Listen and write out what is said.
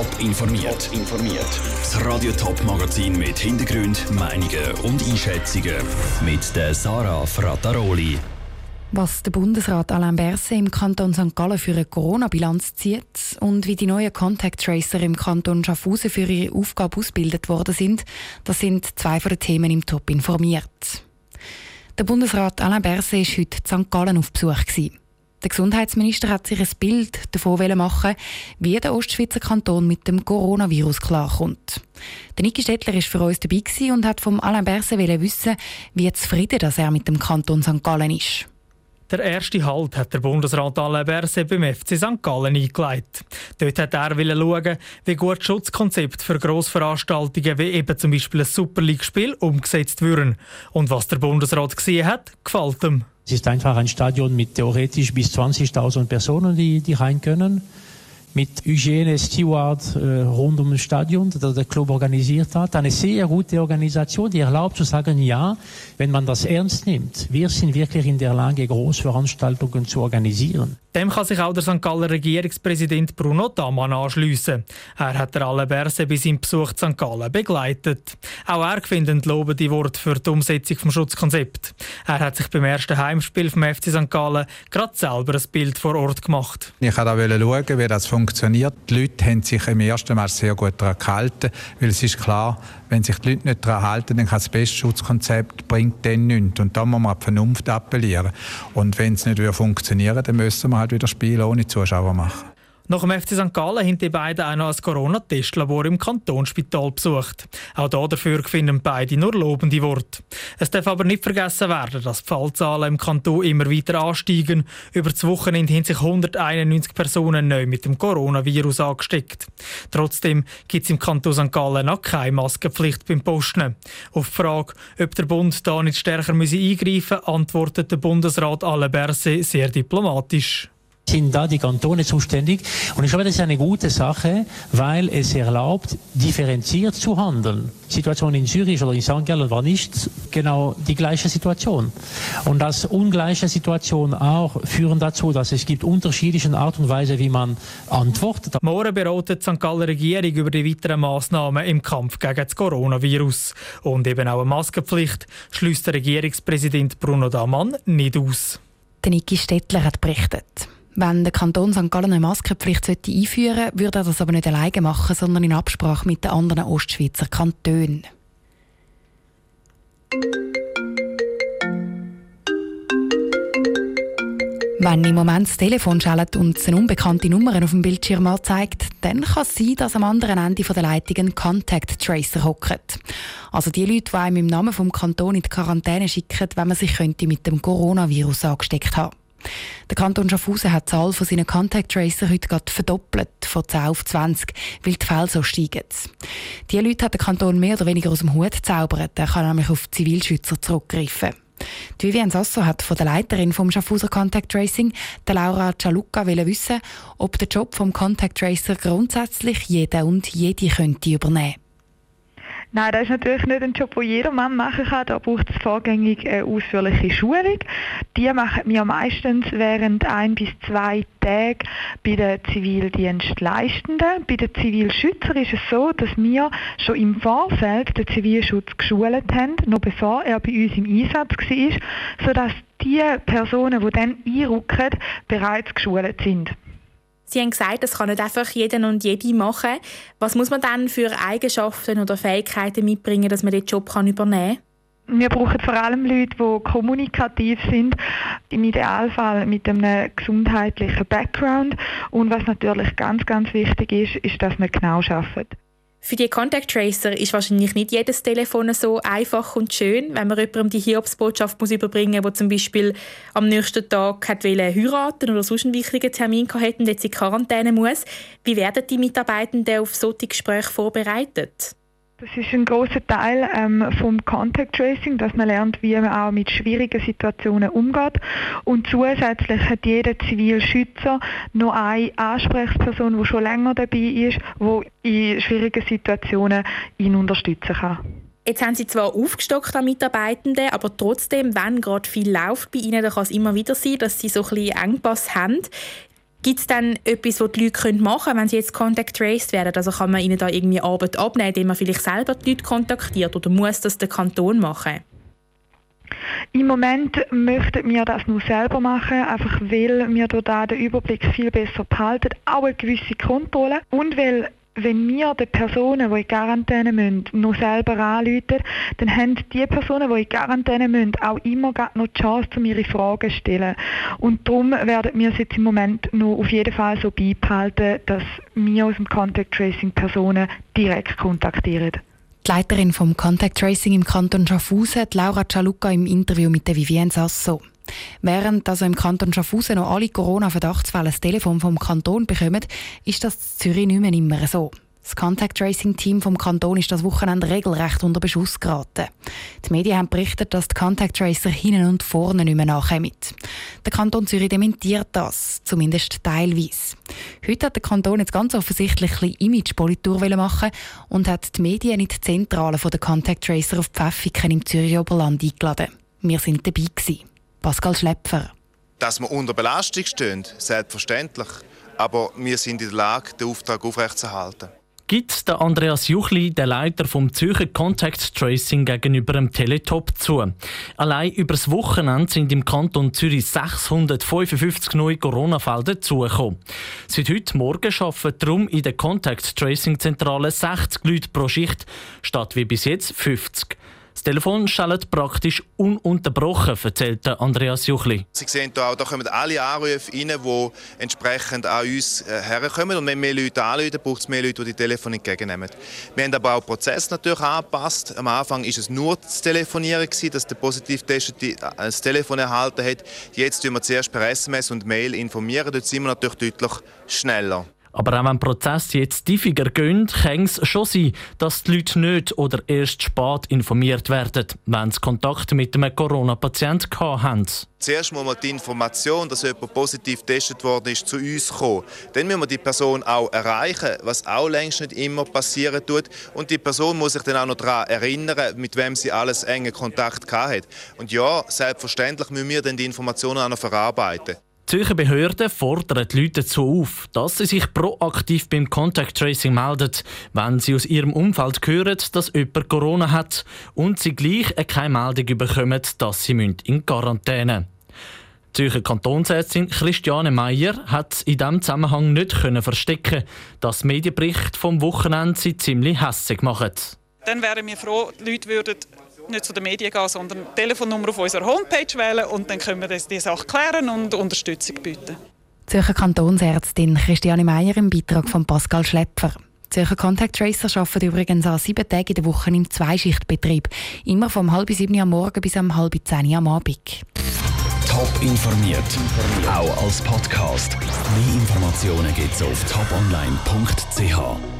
Top informiert. informiert. Das Radio Top Magazin mit Hintergrund, Meinungen und Einschätzungen mit der Sarah Frataroli. Was der Bundesrat Alain Berset im Kanton St. Gallen für eine Corona-Bilanz zieht und wie die neuen Contact Tracer im Kanton Schaffhausen für ihre Aufgabe ausgebildet worden sind, das sind zwei von den Themen im Top informiert. Der Bundesrat Alain Berset war heute in St. Gallen auf Besuch. Gewesen. Der Gesundheitsminister hat sich ein Bild davon machen, wie der Ostschweizer Kanton mit dem Coronavirus klarkommt. Der Niki Stettler war für uns dabei und hat vom Alain Berset wissen, wie zufrieden er mit dem Kanton St. Gallen ist. Der erste Halt hat der Bundesrat Alain Berset beim FC St. Gallen eingeleitet. Dort hat er schauen, wie gut Schutzkonzepte für Grossveranstaltungen wie eben zum Beispiel ein Super League-Spiel umgesetzt würden. Und was der Bundesrat gesehen hat, gefällt ihm. Es ist einfach ein Stadion mit theoretisch bis 20.000 Personen, die, die rein können mit Hygiene, Steward äh, rund um das Stadion, das der Club organisiert hat. Eine sehr gute Organisation, die erlaubt zu sagen, ja, wenn man das ernst nimmt, wir sind wirklich in der Lage, Großveranstaltungen zu organisieren. Dem kann sich auch der St. Galler Regierungspräsident Bruno Damann anschliessen. Er hat der alle Berse bis im Besuch St. Gallen begleitet. Auch er findet lobende Worte für die Umsetzung des Schutzkonzepts. Er hat sich beim ersten Heimspiel vom FC St. Gallen gerade selber ein Bild vor Ort gemacht. Ich wollte schauen, wie das funktioniert. Die Leute haben sich im ersten Mal sehr gut daran gehalten, weil es ist klar, wenn sich die Leute nicht daran halten, dann kann das beste Schutzkonzept bringt dann nichts. Und da muss man die Vernunft appellieren. Und wenn es nicht funktionieren dann müssen wir halt wieder Spiele ohne Zuschauer machen. Nach dem FC St. Gallen haben die beiden auch noch ein Corona-Testlabor im Kantonsspital besucht. Auch dafür finden beide nur lobende Worte. Es darf aber nicht vergessen werden, dass die Fallzahlen im Kanton immer weiter ansteigen. Über das Wochenende haben sich 191 Personen neu mit dem Coronavirus angesteckt. Trotzdem gibt es im Kanton St. Gallen noch keine Maskenpflicht beim Posten. Auf die Frage, ob der Bund da nicht stärker eingreifen müsse, antwortet der Bundesrat Alain Berset sehr diplomatisch sind da die Kantone zuständig. Und ich glaube, das ist eine gute Sache, weil es erlaubt, differenziert zu handeln. Die Situation in Zürich oder in St. Gallen war nicht genau die gleiche Situation. Und das ungleiche Situation auch führen dazu, dass es gibt unterschiedliche Art und Weise, wie man antwortet. Morgen beratet die St. Galler Regierung über die weiteren Massnahmen im Kampf gegen das Coronavirus. Und eben auch eine Maskenpflicht schließt der Regierungspräsident Bruno Damann nicht aus. Der Niki Stettler hat berichtet. Wenn der Kanton St. Gallen eine Maskenpflicht einführen sollte, würde er das aber nicht alleine machen, sondern in Absprache mit den anderen Ostschweizer Kantonen. Wenn im Moment das Telefon schellt und es eine unbekannte Nummer auf dem Bildschirm anzeigt, dann kann es sein, dass am anderen Ende der Leitung ein Contact Tracer hockt. Also die Leute, die einem im Namen vom Kanton in die Quarantäne schicken, wenn man sich könnte mit dem Coronavirus angesteckt haben. Der Kanton Schaffhausen hat die Zahl von seinen Contact Tracer heute gerade verdoppelt, von 10 auf 20, weil die Fälle so steigen. Diese Leute hat der Kanton mehr oder weniger aus dem Hut gezaubert. Er kann nämlich auf Zivilschützer zurückgreifen. Die Vivian Sasso hat von der Leiterin vom Schaffhauser Contact Tracing, der Laura Cialucca, wissen, ob der Job vom Contact Tracer grundsätzlich jeder und jede könnte übernehmen Nein, das ist natürlich nicht ein Job, den jedermann machen kann. Da braucht es vorgängig eine ausführliche Schulung. Die machen wir meistens während ein bis zwei Tage bei den Zivildienstleistenden. Bei den Zivilschützern ist es so, dass wir schon im Vorfeld den Zivilschutz geschult haben, noch bevor er bei uns im Einsatz war, sodass die Personen, die dann einrücken, bereits geschult sind. Sie haben gesagt, das kann nicht einfach jeder und jede machen. Was muss man dann für Eigenschaften oder Fähigkeiten mitbringen, dass man den Job übernehmen kann? Wir brauchen vor allem Leute, die kommunikativ sind, im Idealfall mit einem gesundheitlichen Background. Und was natürlich ganz, ganz wichtig ist, ist, dass man genau arbeitet. Für die Contact Tracer ist wahrscheinlich nicht jedes Telefon so einfach und schön, wenn man jemandem die Hiobsbotschaft muss überbringen muss, der zum Beispiel am nächsten Tag hat heiraten oder sonst einen wichtigen Termin hatte und jetzt in Quarantäne muss. Wie werden die Mitarbeitenden auf solche Gespräche vorbereitet? Das ist ein großer Teil ähm, vom Contact Tracing, dass man lernt, wie man auch mit schwierigen Situationen umgeht. Und zusätzlich hat jeder Zivilschützer noch eine Ansprechperson, die schon länger dabei ist, die in schwierigen Situationen ihn unterstützen kann. Jetzt haben Sie zwar aufgestockt an Mitarbeitenden, aber trotzdem, wenn gerade viel läuft bei Ihnen, dann kann es immer wieder sein, dass Sie so ein bisschen Engpass haben. Gibt es dann etwas, was die Leute machen können, wenn sie jetzt Contact Traced werden? Also kann man ihnen da irgendwie Arbeit abnehmen, indem man vielleicht selber die Leute kontaktiert oder muss das der Kanton machen? Im Moment möchten wir das nur selber machen, einfach weil wir durch den Überblick viel besser behalten, auch eine gewisse Kontrolle und weil wenn wir den Personen, die in Quarantäne müssen, noch selber anrufen, dann haben die Personen, die in Quarantäne müssen, auch immer noch die Chance, um ihre Fragen zu stellen. Und darum werden wir es jetzt im Moment noch auf jeden Fall so beibehalten, dass wir aus dem Contact Tracing Personen direkt kontaktieren. Die Leiterin vom Contact Tracing im Kanton Schaffhausen, Laura Cialuca, im Interview mit der Vivienne Sasso. Während also im Kanton Schaffhausen noch alle Corona-Verdachtsfälle das Telefon vom Kanton bekommen, ist das in Zürich nicht mehr immer so. Das Contact Tracing Team vom Kanton ist das Wochenende regelrecht unter Beschuss geraten. Die Medien haben berichtet, dass die Contact Tracer hinten und vorne nicht mehr nachkommen. Der Kanton Zürich dementiert das, zumindest teilweise. Heute hat der Kanton jetzt ganz offensichtlich ein Imagepolitur machen und hat die Medien in die Zentrale der Contact Tracer auf Pfäffiken im Zürich Oberland eingeladen. Wir sind dabei gewesen. Pascal Schlepfer. Dass wir unter Belastung stehen, selbstverständlich. Aber wir sind in der Lage, den Auftrag aufrechtzuerhalten. Gibt der Andreas Juchli, der Leiter vom Zürcher Contact Tracing, gegenüber dem Teletop zu. Allein über das Wochenende sind im Kanton Zürich 655 neue Corona-Fälle dazugekommen. Seit heute Morgen arbeiten darum in der Contact Tracing Zentrale 60 Leute pro Schicht, statt wie bis jetzt 50. Das Telefon schaltet praktisch ununterbrochen, erzählt Andreas Juchli. Sie sehen hier auch, da kommen alle Anrufe rein, die entsprechend an uns äh, herkommen. Und wenn mehr Leute anrufen, braucht es mehr Leute, die die Telefone entgegennehmen. Wir haben aber auch den Prozess natürlich angepasst. Am Anfang war es nur das Telefonieren, dass der Positivtest das Telefon erhalten hat. Jetzt informieren wir zuerst per SMS und Mail. informieren. Dort sind wir natürlich deutlich schneller. Aber auch wenn Prozesse jetzt tiefer gehen, kann es schon sein, dass die Leute nicht oder erst spät informiert werden, wenn sie Kontakt mit einem Corona-Patienten haben. Zuerst muss man die Information, dass jemand positiv getestet worden ist, zu uns kommen. Dann müssen wir die Person auch erreichen, was auch längst nicht immer passieren tut. Und die Person muss sich dann auch noch daran erinnern, mit wem sie alles engen Kontakt hat. Und ja, selbstverständlich müssen wir dann die Informationen auch noch verarbeiten. Die Zürcher Behörden fordern die Leute dazu auf, dass sie sich proaktiv beim Contact Tracing melden, wenn sie aus ihrem Umfeld hören, dass jemand Corona hat und sie gleich keine Meldung bekommen, dass sie in Quarantäne müssen. Die Zürcher Kantonsärztin Christiane Meyer hat in diesem Zusammenhang nicht verstecken dass Medienberichte vom Wochenende sie ziemlich hässlich machen. Dann wären wir froh, die Leute würden nicht zu den Medien gehen, sondern die Telefonnummer auf unserer Homepage wählen und dann können wir das, die Sache klären und Unterstützung bieten. Zürcher Kantonsärztin Christiane Meyer im Beitrag von Pascal Schlepfer. Zürcher Contact Tracer arbeiten übrigens an sieben Tagen in der Woche im Zweischichtbetrieb. Immer vom halb sieben am Morgen bis am halb zehn am Abend. Top informiert, auch als Podcast. Mehr Informationen gibt es auf toponline.ch.